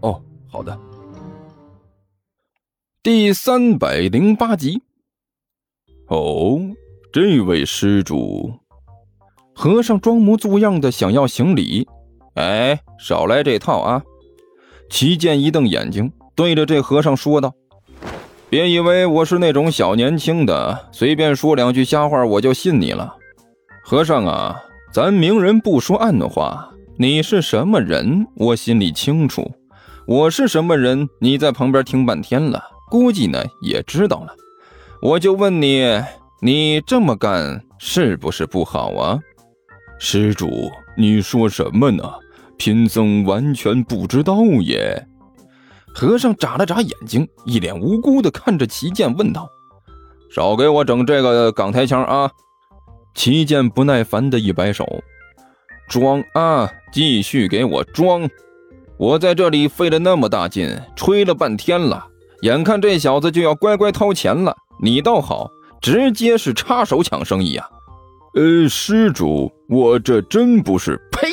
哦，好的。第三百零八集。哦，这位施主，和尚装模作样的想要行礼。哎，少来这套啊！齐剑一瞪眼睛，对着这和尚说道：“别以为我是那种小年轻的，随便说两句瞎话我就信你了。和尚啊，咱明人不说暗话，你是什么人，我心里清楚。我是什么人，你在旁边听半天了，估计呢也知道了。我就问你，你这么干是不是不好啊？施主，你说什么呢？”贫僧完全不知道耶。和尚眨了眨眼睛，一脸无辜的看着齐剑问道：“少给我整这个港台腔啊！”齐剑不耐烦的一摆手：“装啊，继续给我装！我在这里费了那么大劲，吹了半天了，眼看这小子就要乖乖掏钱了，你倒好，直接是插手抢生意啊！”呃，施主，我这真不是……呸！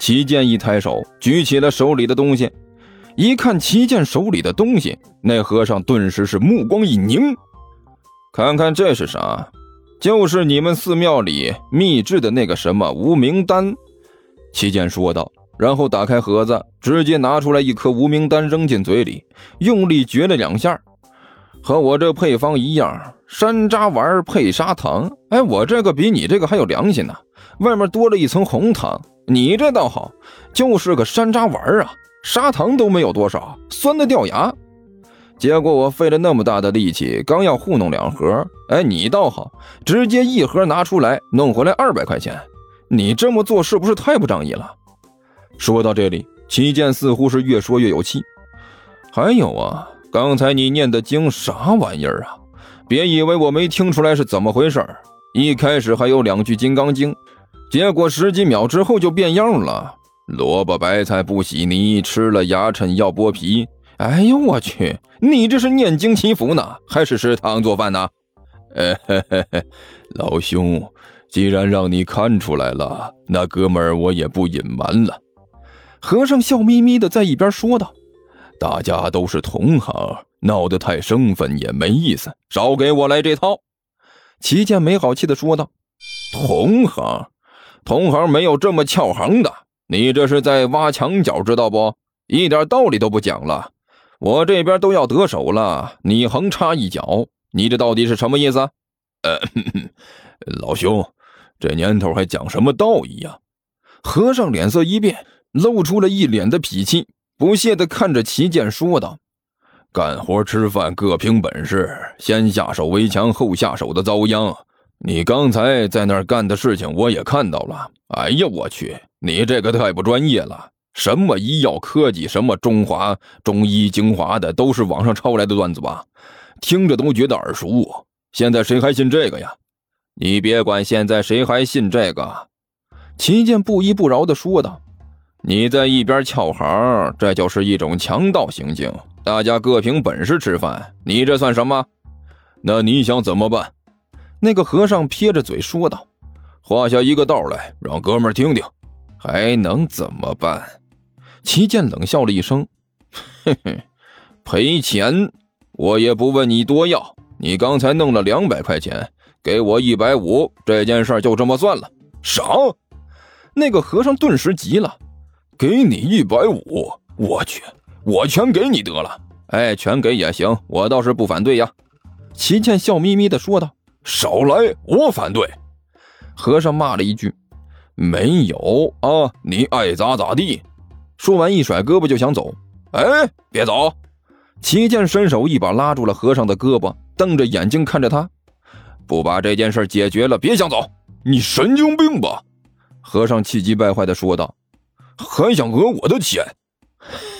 齐剑一抬手，举起了手里的东西。一看齐剑手里的东西，那和尚顿时是目光一凝。看看这是啥？就是你们寺庙里秘制的那个什么无名丹。齐剑说道，然后打开盒子，直接拿出来一颗无名丹，扔进嘴里，用力嚼了两下。和我这配方一样，山楂丸配砂糖。哎，我这个比你这个还有良心呢，外面多了一层红糖。你这倒好，就是个山楂丸啊，砂糖都没有多少，酸的掉牙。结果我费了那么大的力气，刚要糊弄两盒，哎，你倒好，直接一盒拿出来，弄回来二百块钱。你这么做是不是太不仗义了？说到这里，齐剑似乎是越说越有气。还有啊，刚才你念的经啥玩意儿啊？别以为我没听出来是怎么回事一开始还有两句金刚经。结果十几秒之后就变样了，萝卜白菜不洗泥，吃了牙碜要剥皮。哎呦我去，你这是念经祈福呢，还是食堂做饭呢？呃嘿嘿嘿，老兄，既然让你看出来了，那哥们我也不隐瞒了。和尚笑眯眯的在一边说道：“大家都是同行，闹得太生分也没意思，少给我来这套。”齐健没好气的说道：“同行。”同行没有这么撬行的，你这是在挖墙脚，知道不？一点道理都不讲了。我这边都要得手了，你横插一脚，你这到底是什么意思？呃，老兄，这年头还讲什么道义呀？和尚脸色一变，露出了一脸的脾气，不屑地看着齐健说道：“干活吃饭各凭本事，先下手为强，后下手的遭殃。”你刚才在那儿干的事情我也看到了。哎呀，我去，你这个太不专业了！什么医药科技，什么中华中医精华的，都是网上抄来的段子吧？听着都觉得耳熟。现在谁还信这个呀？你别管现在谁还信这个。齐剑不依不饶地说道：“你在一边撬行，这就是一种强盗行径。大家各凭本事吃饭，你这算什么？那你想怎么办？”那个和尚撇着嘴说道：“画下一个道来，让哥们听听，还能怎么办？”齐剑冷笑了一声：“嘿嘿，赔钱，我也不问你多要。你刚才弄了两百块钱，给我一百五，这件事就这么算了。”啥？那个和尚顿时急了：“给你一百五？我去，我全给你得了。哎，全给也行，我倒是不反对呀。”齐倩笑眯眯的说道。少来！我反对。和尚骂了一句：“没有啊，你爱咋咋地。”说完，一甩胳膊就想走。哎，别走！齐剑伸手一把拉住了和尚的胳膊，瞪着眼睛看着他：“不把这件事解决了，别想走！你神经病吧？”和尚气急败坏的说道：“还想讹我的钱？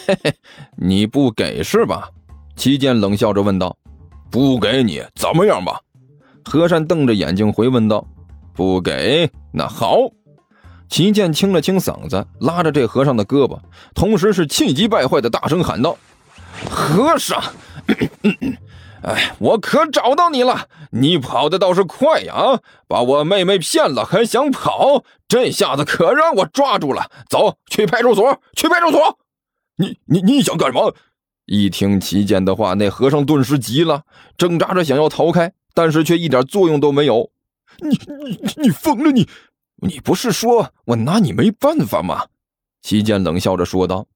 嘿嘿，你不给是吧？齐剑冷笑着问道。不给你怎么样吧？和尚瞪着眼睛回问道。不给，那好。齐剑清了清嗓子，拉着这和尚的胳膊，同时是气急败坏的大声喊道：“和尚，哎，我可找到你了！你跑的倒是快呀！把我妹妹骗了还想跑，这下子可让我抓住了！走去派出所，去派出所！你你你想干什么？”一听齐剑的话，那和尚顿时急了，挣扎着想要逃开，但是却一点作用都没有。你你你疯了！你你不是说我拿你没办法吗？齐剑冷笑着说道：“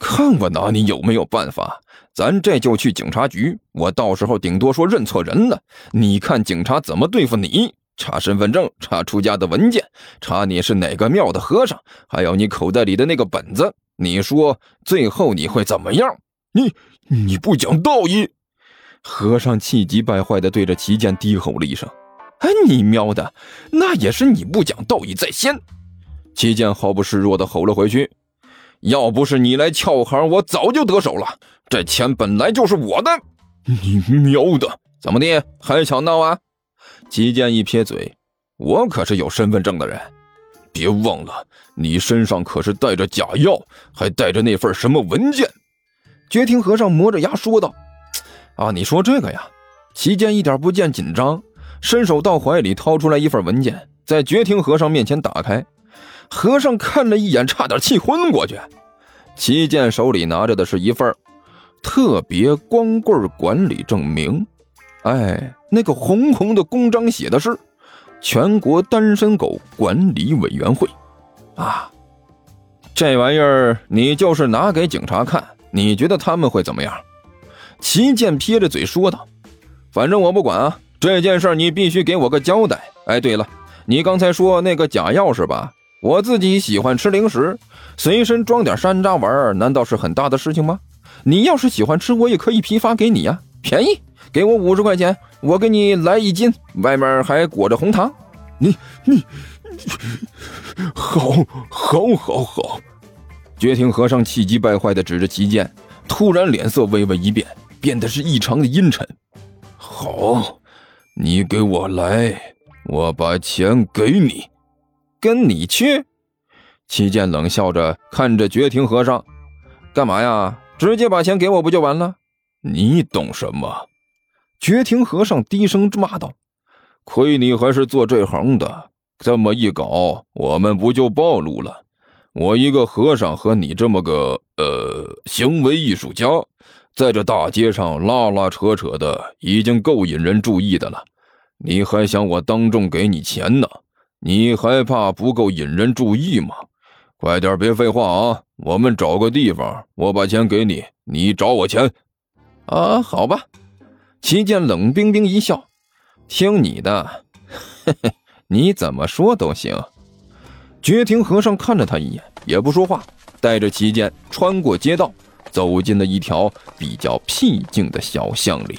看我拿你有没有办法！咱这就去警察局，我到时候顶多说认错人了，你看警察怎么对付你？查身份证，查出家的文件，查你是哪个庙的和尚，还有你口袋里的那个本子。你说最后你会怎么样？你你不讲道义！”和尚气急败坏地对着齐剑低吼了一声。哎，你喵的，那也是你不讲道义在先！齐剑毫不示弱的吼了回去：“要不是你来撬行，我早就得手了。这钱本来就是我的。”你喵的，怎么的，还想闹啊？齐剑一撇嘴：“我可是有身份证的。人，别忘了，你身上可是带着假药，还带着那份什么文件。”绝庭和尚磨着牙说道：“啊，你说这个呀？”齐剑一点不见紧张。伸手到怀里掏出来一份文件，在绝庭和尚面前打开。和尚看了一眼，差点气昏过去。齐健手里拿着的是一份特别光棍管理证明。哎，那个红红的公章写的是“全国单身狗管理委员会”。啊，这玩意儿你就是拿给警察看，你觉得他们会怎么样？齐健撇着嘴说道：“反正我不管啊。”这件事你必须给我个交代。哎，对了，你刚才说那个假钥匙吧？我自己喜欢吃零食，随身装点山楂丸，难道是很大的事情吗？你要是喜欢吃，我也可以批发给你呀，便宜，给我五十块钱，我给你来一斤，外面还裹着红糖。你你，好，好，好，好！绝庭和尚气急败坏地指着旗舰，突然脸色微微一变，变得是异常的阴沉。好。你给我来，我把钱给你，跟你去。齐剑冷笑着看着绝庭和尚，干嘛呀？直接把钱给我不就完了？你懂什么？绝庭和尚低声骂道：“亏你还是做这行的，这么一搞，我们不就暴露了？我一个和尚和你这么个呃行为艺术家。”在这大街上拉拉扯扯的，已经够引人注意的了。你还想我当众给你钱呢？你还怕不够引人注意吗？快点，别废话啊！我们找个地方，我把钱给你，你找我钱。啊，好吧。齐剑冷冰冰一笑，听你的，嘿嘿，你怎么说都行。绝庭和尚看了他一眼，也不说话，带着齐剑穿过街道。走进了一条比较僻静的小巷里。